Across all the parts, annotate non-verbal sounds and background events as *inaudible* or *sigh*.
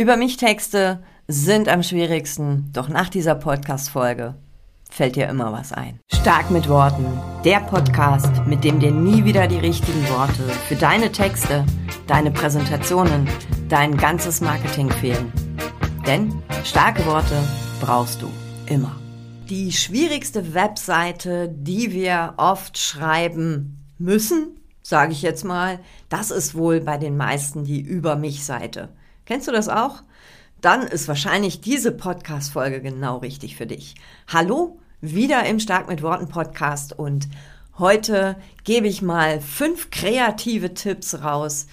Über mich Texte sind am schwierigsten, doch nach dieser Podcast-Folge fällt dir immer was ein. Stark mit Worten, der Podcast, mit dem dir nie wieder die richtigen Worte für deine Texte, deine Präsentationen, dein ganzes Marketing fehlen. Denn starke Worte brauchst du immer. Die schwierigste Webseite, die wir oft schreiben müssen, sage ich jetzt mal, das ist wohl bei den meisten die Über mich Seite. Kennst du das auch? Dann ist wahrscheinlich diese Podcast-Folge genau richtig für dich. Hallo, wieder im Stark mit Worten Podcast und heute gebe ich mal fünf kreative Tipps raus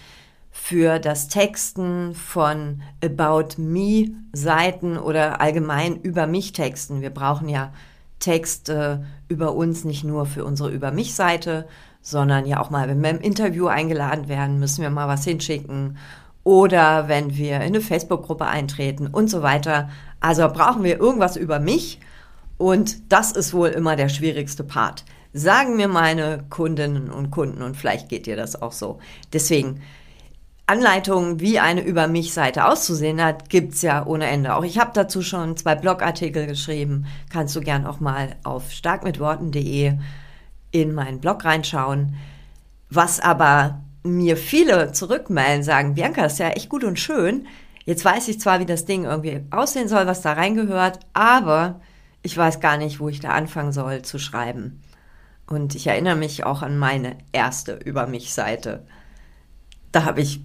für das Texten von About Me Seiten oder allgemein über mich Texten. Wir brauchen ja Texte über uns nicht nur für unsere Über mich Seite, sondern ja auch mal, wenn wir im Interview eingeladen werden, müssen wir mal was hinschicken oder wenn wir in eine Facebook-Gruppe eintreten und so weiter. Also brauchen wir irgendwas über mich und das ist wohl immer der schwierigste Part. Sagen mir meine Kundinnen und Kunden und vielleicht geht dir das auch so. Deswegen Anleitungen, wie eine über mich Seite auszusehen hat, gibt's ja ohne Ende. Auch ich habe dazu schon zwei Blogartikel geschrieben. Kannst du gern auch mal auf starkmitworten.de in meinen Blog reinschauen. Was aber mir viele zurückmelden, sagen, Bianca, ist ja echt gut und schön. Jetzt weiß ich zwar, wie das Ding irgendwie aussehen soll, was da reingehört, aber ich weiß gar nicht, wo ich da anfangen soll zu schreiben. Und ich erinnere mich auch an meine erste Über mich Seite. Da habe ich,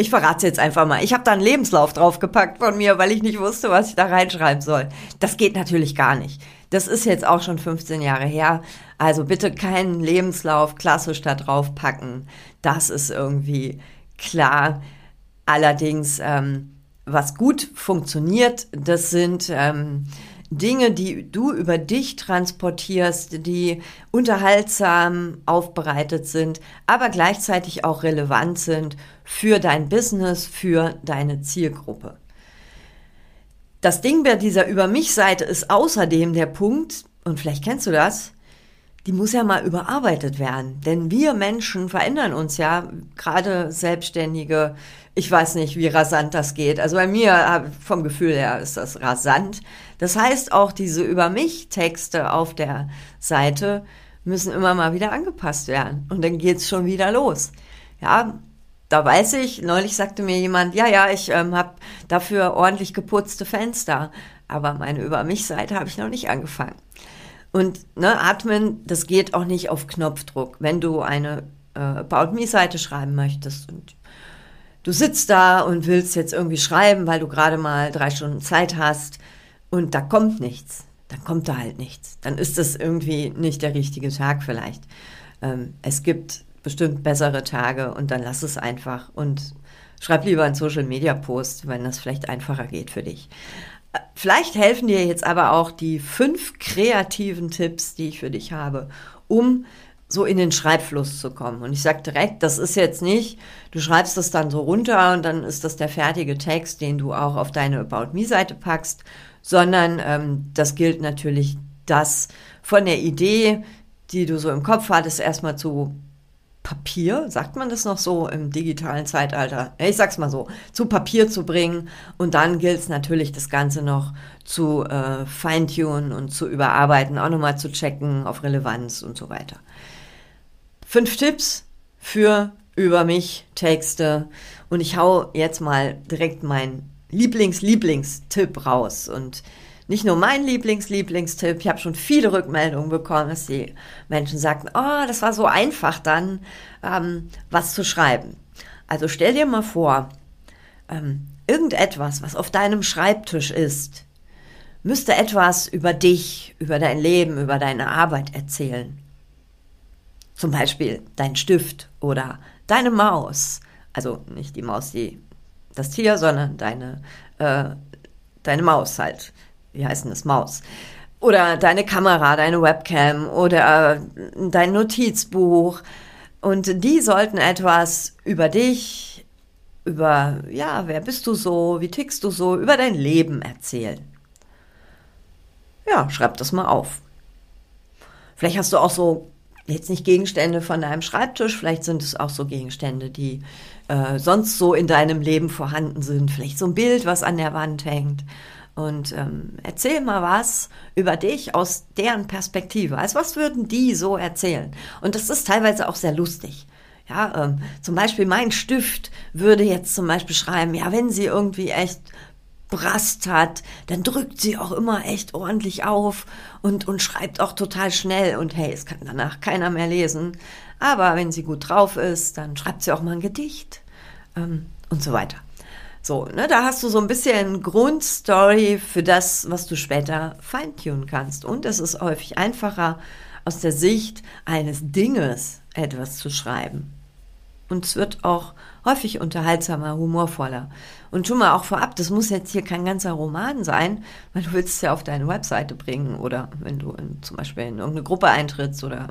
ich verrate jetzt einfach mal, ich habe da einen Lebenslauf draufgepackt von mir, weil ich nicht wusste, was ich da reinschreiben soll. Das geht natürlich gar nicht. Das ist jetzt auch schon 15 Jahre her. Also bitte keinen Lebenslauf klassisch da drauf packen. Das ist irgendwie klar. Allerdings, ähm, was gut funktioniert, das sind ähm, Dinge, die du über dich transportierst, die unterhaltsam aufbereitet sind, aber gleichzeitig auch relevant sind für dein Business, für deine Zielgruppe. Das Ding bei dieser Über mich-Seite ist außerdem der Punkt, und vielleicht kennst du das, die muss ja mal überarbeitet werden. Denn wir Menschen verändern uns ja, gerade Selbstständige. Ich weiß nicht, wie rasant das geht. Also bei mir, vom Gefühl her, ist das rasant. Das heißt, auch diese Über mich Texte auf der Seite müssen immer mal wieder angepasst werden. Und dann geht's schon wieder los. Ja, da weiß ich, neulich sagte mir jemand, ja, ja, ich ähm, habe dafür ordentlich geputzte Fenster, aber meine Über mich-Seite habe ich noch nicht angefangen. Und ne, Atmen, das geht auch nicht auf Knopfdruck. Wenn du eine äh, About Me-Seite schreiben möchtest und du sitzt da und willst jetzt irgendwie schreiben, weil du gerade mal drei Stunden Zeit hast und da kommt nichts, dann kommt da halt nichts. Dann ist das irgendwie nicht der richtige Tag vielleicht. Ähm, es gibt bestimmt bessere Tage und dann lass es einfach und schreib lieber einen Social Media Post, wenn das vielleicht einfacher geht für dich. Vielleicht helfen dir jetzt aber auch die fünf kreativen Tipps, die ich für dich habe, um so in den Schreibfluss zu kommen. Und ich sage direkt, das ist jetzt nicht, du schreibst das dann so runter und dann ist das der fertige Text, den du auch auf deine About Me-Seite packst, sondern ähm, das gilt natürlich, das von der Idee, die du so im Kopf hattest, erstmal zu Papier, sagt man das noch so im digitalen Zeitalter? Ich sag's mal so, zu Papier zu bringen und dann gilt es natürlich, das Ganze noch zu äh, feintunen und zu überarbeiten, auch nochmal zu checken auf Relevanz und so weiter. Fünf Tipps für über mich Texte und ich hau jetzt mal direkt meinen Lieblings-Lieblingstipp raus und nicht nur mein Lieblings-Lieblingstipp, ich habe schon viele Rückmeldungen bekommen, dass die Menschen sagten, oh, das war so einfach dann, ähm, was zu schreiben. Also stell dir mal vor, ähm, irgendetwas, was auf deinem Schreibtisch ist, müsste etwas über dich, über dein Leben, über deine Arbeit erzählen. Zum Beispiel dein Stift oder deine Maus. Also nicht die Maus, die das Tier, sondern deine, äh, deine Maus halt wie heißt denn das, Maus. Oder deine Kamera, deine Webcam oder äh, dein Notizbuch. Und die sollten etwas über dich, über, ja, wer bist du so, wie tickst du so, über dein Leben erzählen. Ja, schreib das mal auf. Vielleicht hast du auch so jetzt nicht Gegenstände von deinem Schreibtisch, vielleicht sind es auch so Gegenstände, die äh, sonst so in deinem Leben vorhanden sind. Vielleicht so ein Bild, was an der Wand hängt. Und ähm, erzähl mal was über dich aus deren Perspektive. Also was würden die so erzählen? Und das ist teilweise auch sehr lustig. Ja, ähm, zum Beispiel mein Stift würde jetzt zum Beispiel schreiben, ja, wenn sie irgendwie echt Brast hat, dann drückt sie auch immer echt ordentlich auf und, und schreibt auch total schnell und hey, es kann danach keiner mehr lesen. Aber wenn sie gut drauf ist, dann schreibt sie auch mal ein Gedicht ähm, und so weiter. So, ne, da hast du so ein bisschen Grundstory für das, was du später feintunen kannst. Und es ist häufig einfacher, aus der Sicht eines Dinges etwas zu schreiben. Und es wird auch häufig unterhaltsamer, humorvoller. Und schon mal auch vorab, das muss jetzt hier kein ganzer Roman sein, weil du willst es ja auf deine Webseite bringen oder wenn du in, zum Beispiel in irgendeine Gruppe eintrittst oder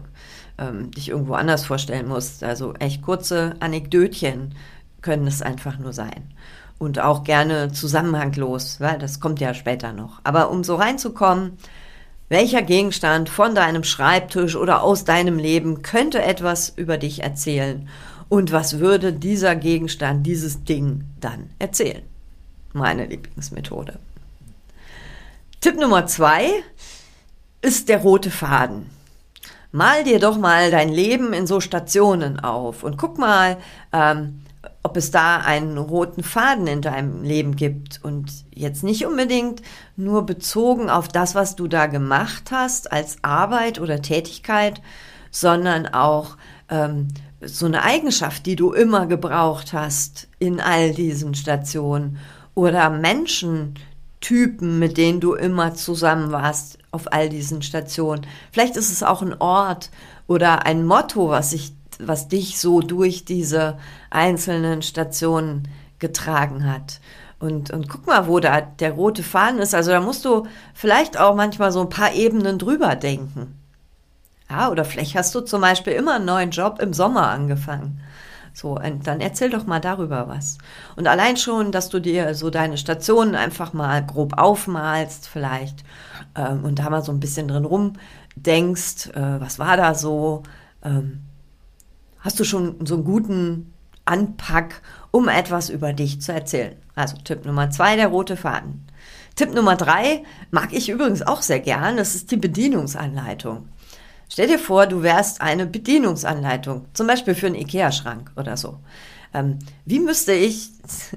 ähm, dich irgendwo anders vorstellen musst. Also echt kurze Anekdötchen können es einfach nur sein. Und auch gerne zusammenhanglos, weil das kommt ja später noch. Aber um so reinzukommen, welcher Gegenstand von deinem Schreibtisch oder aus deinem Leben könnte etwas über dich erzählen? Und was würde dieser Gegenstand, dieses Ding dann erzählen? Meine Lieblingsmethode. Tipp Nummer zwei ist der rote Faden. Mal dir doch mal dein Leben in so Stationen auf und guck mal, ähm, ob es da einen roten Faden in deinem Leben gibt und jetzt nicht unbedingt nur bezogen auf das, was du da gemacht hast als Arbeit oder Tätigkeit, sondern auch ähm, so eine Eigenschaft, die du immer gebraucht hast in all diesen Stationen oder Menschentypen, mit denen du immer zusammen warst auf all diesen Stationen. Vielleicht ist es auch ein Ort oder ein Motto, was sich, was dich so durch diese einzelnen Stationen getragen hat. Und, und guck mal, wo da der rote Faden ist. Also da musst du vielleicht auch manchmal so ein paar Ebenen drüber denken. Ja, oder vielleicht hast du zum Beispiel immer einen neuen Job im Sommer angefangen. So, und dann erzähl doch mal darüber was. Und allein schon, dass du dir so deine Stationen einfach mal grob aufmalst, vielleicht, ähm, und da mal so ein bisschen drin rumdenkst, äh, was war da so, ähm, hast du schon so einen guten Anpack, um etwas über dich zu erzählen. Also Tipp Nummer zwei, der rote Faden. Tipp Nummer drei mag ich übrigens auch sehr gern, das ist die Bedienungsanleitung. Stell dir vor, du wärst eine Bedienungsanleitung, zum Beispiel für einen IKEA-Schrank oder so. Ähm, wie müsste ich,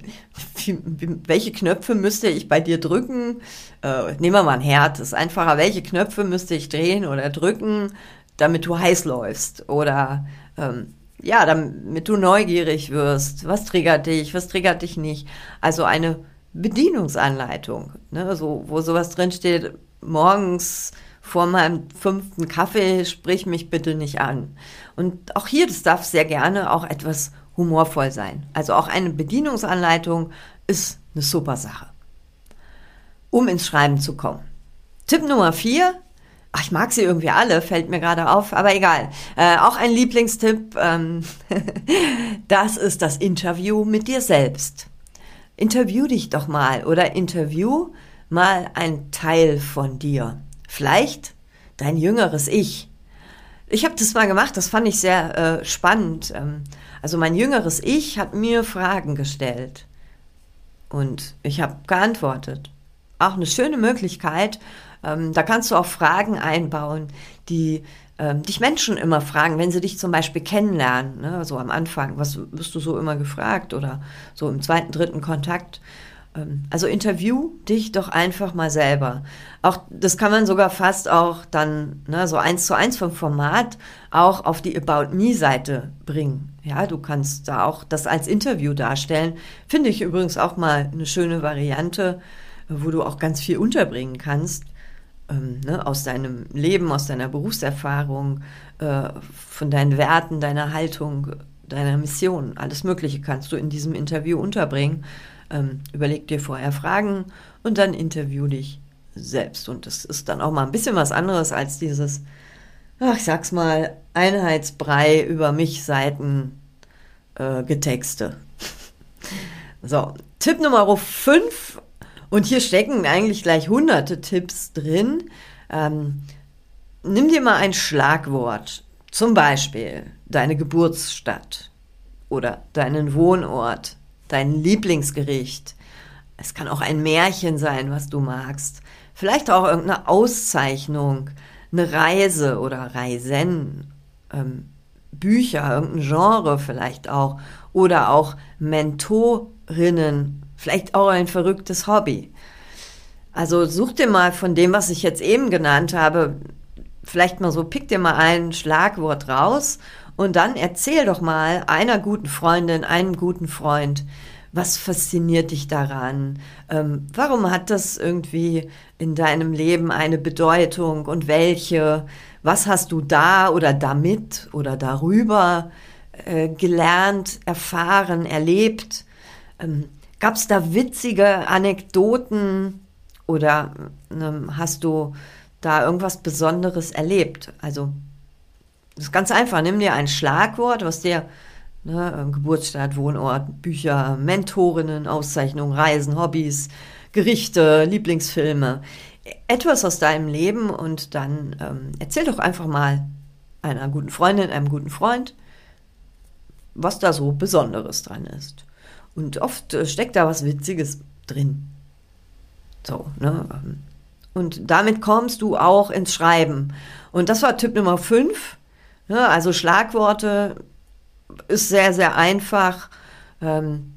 *laughs* wie, welche Knöpfe müsste ich bei dir drücken? Äh, nehmen wir mal ein Herd, ist einfacher. Welche Knöpfe müsste ich drehen oder drücken, damit du heiß läufst? Oder ähm, ja, damit du neugierig wirst. Was triggert dich, was triggert dich nicht? Also eine Bedienungsanleitung, ne, so, wo sowas drinsteht, morgens vor meinem fünften Kaffee, sprich mich bitte nicht an. Und auch hier, das darf sehr gerne auch etwas humorvoll sein. Also auch eine Bedienungsanleitung ist eine super Sache, um ins Schreiben zu kommen. Tipp Nummer vier. Ach, ich mag sie irgendwie alle, fällt mir gerade auf, aber egal. Äh, auch ein Lieblingstipp, ähm, *laughs* das ist das Interview mit dir selbst. Interview dich doch mal oder interview mal ein Teil von dir. Vielleicht dein jüngeres Ich. Ich habe das mal gemacht, das fand ich sehr äh, spannend. Ähm, also mein jüngeres Ich hat mir Fragen gestellt und ich habe geantwortet. Auch eine schöne Möglichkeit. Ähm, da kannst du auch Fragen einbauen, die ähm, dich Menschen immer fragen, wenn sie dich zum Beispiel kennenlernen, ne, so am Anfang, was wirst du so immer gefragt oder so im zweiten, dritten Kontakt. Ähm, also interview dich doch einfach mal selber. Auch das kann man sogar fast auch dann ne, so eins zu eins vom Format auch auf die About Me Seite bringen. Ja, du kannst da auch das als Interview darstellen. Finde ich übrigens auch mal eine schöne Variante, wo du auch ganz viel unterbringen kannst ähm, ne, aus deinem Leben, aus deiner Berufserfahrung, äh, von deinen Werten, deiner Haltung, deiner Mission. Alles Mögliche kannst du in diesem Interview unterbringen. Ähm, überleg dir vorher Fragen und dann interview dich selbst. Und das ist dann auch mal ein bisschen was anderes als dieses, ach, ich sag's mal, Einheitsbrei über mich Seiten äh, Getexte. *laughs* so, Tipp Nummer 5. Und hier stecken eigentlich gleich hunderte Tipps drin. Ähm, nimm dir mal ein Schlagwort. Zum Beispiel deine Geburtsstadt oder deinen Wohnort, dein Lieblingsgericht. Es kann auch ein Märchen sein, was du magst. Vielleicht auch irgendeine Auszeichnung, eine Reise oder Reisen, ähm, Bücher, irgendein Genre vielleicht auch. Oder auch Mentorinnen, vielleicht auch ein verrücktes Hobby. Also such dir mal von dem, was ich jetzt eben genannt habe, vielleicht mal so, pick dir mal ein Schlagwort raus und dann erzähl doch mal einer guten Freundin, einem guten Freund, was fasziniert dich daran? Ähm, warum hat das irgendwie in deinem Leben eine Bedeutung und welche? Was hast du da oder damit oder darüber äh, gelernt, erfahren, erlebt? Ähm, Gab es da witzige Anekdoten oder ähm, hast du da irgendwas Besonderes erlebt? Also, das ist ganz einfach. Nimm dir ein Schlagwort, was dir ne, ähm, Geburtsstadt, Wohnort, Bücher, Mentorinnen, Auszeichnungen, Reisen, Hobbys, Gerichte, Lieblingsfilme, etwas aus deinem Leben und dann ähm, erzähl doch einfach mal einer guten Freundin, einem guten Freund, was da so Besonderes dran ist. Und oft äh, steckt da was Witziges drin. So, ne? Und damit kommst du auch ins Schreiben. Und das war Tipp Nummer 5. Ja, also Schlagworte ist sehr, sehr einfach. Ähm,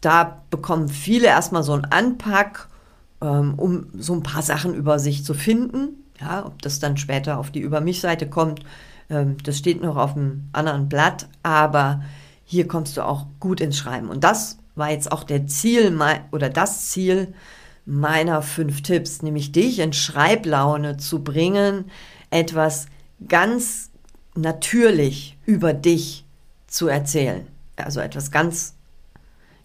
da bekommen viele erstmal so einen Anpack, ähm, um so ein paar Sachen über sich zu finden. Ja, ob das dann später auf die Über mich-Seite kommt, ähm, das steht noch auf einem anderen Blatt, aber hier kommst du auch gut ins Schreiben. Und das war jetzt auch der Ziel oder das Ziel meiner fünf Tipps, nämlich dich in Schreiblaune zu bringen, etwas ganz natürlich über dich zu erzählen. Also etwas ganz,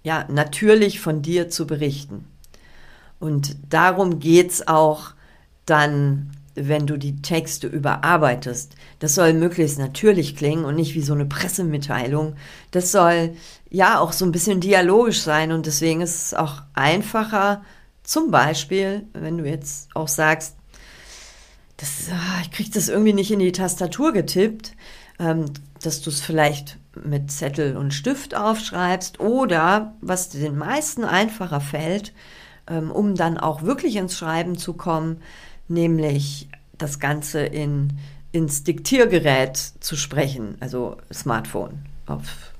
ja, natürlich von dir zu berichten. Und darum geht es auch dann, wenn du die Texte überarbeitest. Das soll möglichst natürlich klingen und nicht wie so eine Pressemitteilung. Das soll ja auch so ein bisschen dialogisch sein und deswegen ist es auch einfacher, zum Beispiel, wenn du jetzt auch sagst, das, ah, ich kriege das irgendwie nicht in die Tastatur getippt, ähm, dass du es vielleicht mit Zettel und Stift aufschreibst oder was den meisten einfacher fällt, ähm, um dann auch wirklich ins Schreiben zu kommen, nämlich das Ganze in, ins Diktiergerät zu sprechen, also Smartphone auf,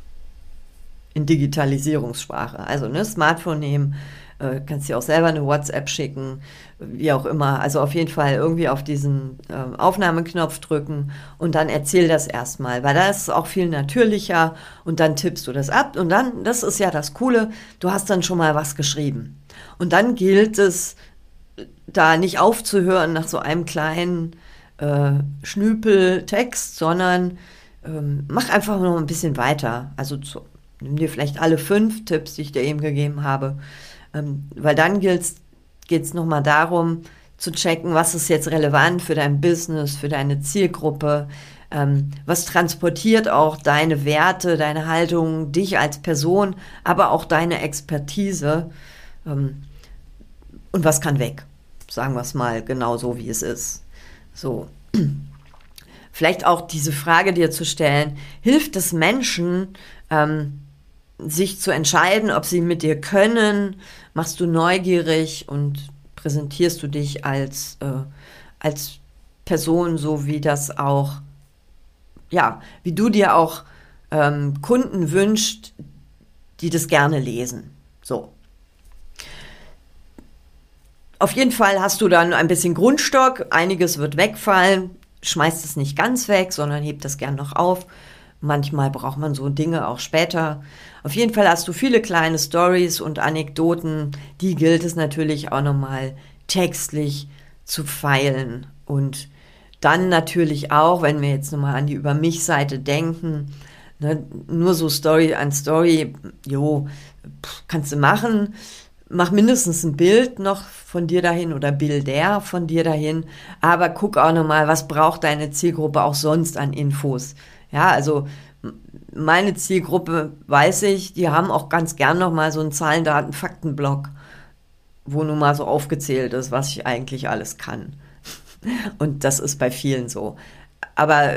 in Digitalisierungssprache. Also ne, Smartphone nehmen, äh, kannst dir auch selber eine WhatsApp schicken, wie auch immer. Also auf jeden Fall irgendwie auf diesen äh, Aufnahmeknopf drücken und dann erzähl das erstmal, weil da ist auch viel natürlicher und dann tippst du das ab und dann, das ist ja das Coole, du hast dann schon mal was geschrieben. Und dann gilt es, da nicht aufzuhören nach so einem kleinen äh, Schnüpeltext, sondern ähm, mach einfach noch ein bisschen weiter. Also zu, nimm dir vielleicht alle fünf Tipps, die ich dir eben gegeben habe. Ähm, weil dann geht es nochmal darum, zu checken, was ist jetzt relevant für dein Business, für deine Zielgruppe, ähm, was transportiert auch deine Werte, deine Haltung, dich als Person, aber auch deine Expertise? Ähm, und was kann weg, sagen wir es mal genau so, wie es ist. So. *clears throat* Vielleicht auch diese Frage dir zu stellen, hilft es Menschen, ähm, sich zu entscheiden, ob sie mit dir können, machst du neugierig und präsentierst du dich als, äh, als Person, so wie das auch, ja, wie du dir auch ähm, Kunden wünscht, die das gerne lesen. So. Auf jeden Fall hast du dann ein bisschen Grundstock, einiges wird wegfallen, schmeißt es nicht ganz weg, sondern hebt das gern noch auf. Manchmal braucht man so Dinge auch später. Auf jeden Fall hast du viele kleine Stories und Anekdoten, die gilt es natürlich auch nochmal textlich zu feilen. Und dann natürlich auch, wenn wir jetzt nochmal an die Über mich Seite denken, ne, nur so Story an Story, jo, kannst du machen. Mach mindestens ein Bild noch von dir dahin oder Bilder von dir dahin. Aber guck auch nochmal, was braucht deine Zielgruppe auch sonst an Infos. Ja, also meine Zielgruppe weiß ich, die haben auch ganz gern noch mal so einen Zahlen, Daten, Faktenblock, wo nun mal so aufgezählt ist, was ich eigentlich alles kann. *laughs* Und das ist bei vielen so. Aber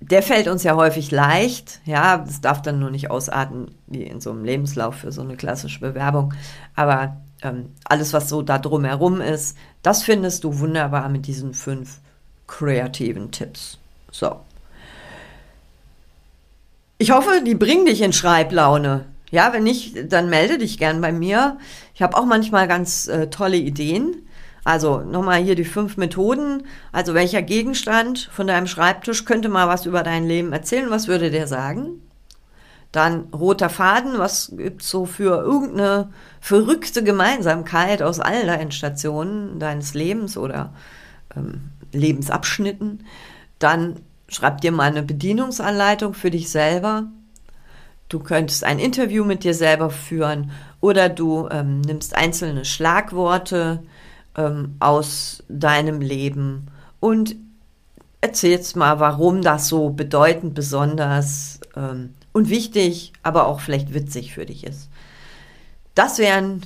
der fällt uns ja häufig leicht. Ja, es darf dann nur nicht ausarten wie in so einem Lebenslauf für so eine klassische Bewerbung. Aber ähm, alles, was so da drumherum ist, das findest du wunderbar mit diesen fünf kreativen Tipps. So. Ich hoffe, die bringen dich in Schreiblaune. Ja, wenn nicht, dann melde dich gern bei mir. Ich habe auch manchmal ganz äh, tolle Ideen. Also nochmal hier die fünf Methoden. Also welcher Gegenstand von deinem Schreibtisch könnte mal was über dein Leben erzählen? Was würde der sagen? Dann roter Faden, was gibt es so für irgendeine verrückte Gemeinsamkeit aus all deinen Stationen deines Lebens oder ähm, Lebensabschnitten? Dann schreib dir mal eine Bedienungsanleitung für dich selber. Du könntest ein Interview mit dir selber führen oder du ähm, nimmst einzelne Schlagworte, ähm, aus deinem Leben und erzählst mal, warum das so bedeutend, besonders ähm, und wichtig, aber auch vielleicht witzig für dich ist. Das wären,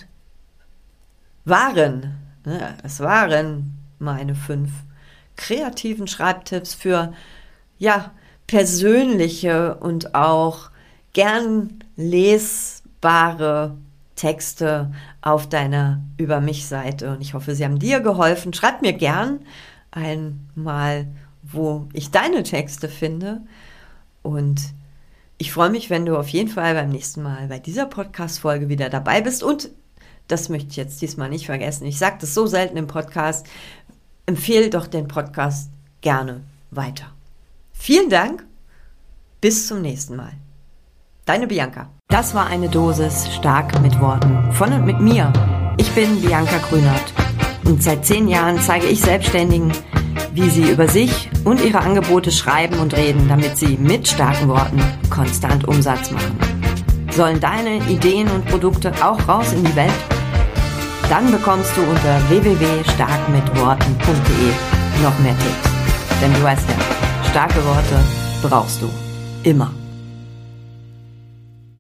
waren, ne, es waren meine fünf kreativen Schreibtipps für, ja, persönliche und auch gern lesbare Texte auf deiner Über mich Seite. Und ich hoffe, sie haben dir geholfen. Schreib mir gern einmal, wo ich deine Texte finde. Und ich freue mich, wenn du auf jeden Fall beim nächsten Mal bei dieser Podcast-Folge wieder dabei bist. Und das möchte ich jetzt diesmal nicht vergessen. Ich sage das so selten im Podcast. Empfehle doch den Podcast gerne weiter. Vielen Dank. Bis zum nächsten Mal. Deine Bianca. Das war eine Dosis stark mit Worten von und mit mir. Ich bin Bianca Grünert und seit zehn Jahren zeige ich Selbstständigen, wie sie über sich und ihre Angebote schreiben und reden, damit sie mit starken Worten konstant Umsatz machen. Sollen deine Ideen und Produkte auch raus in die Welt? Dann bekommst du unter www.starkmitworten.de noch mehr Tipps. Denn du weißt ja, starke Worte brauchst du immer.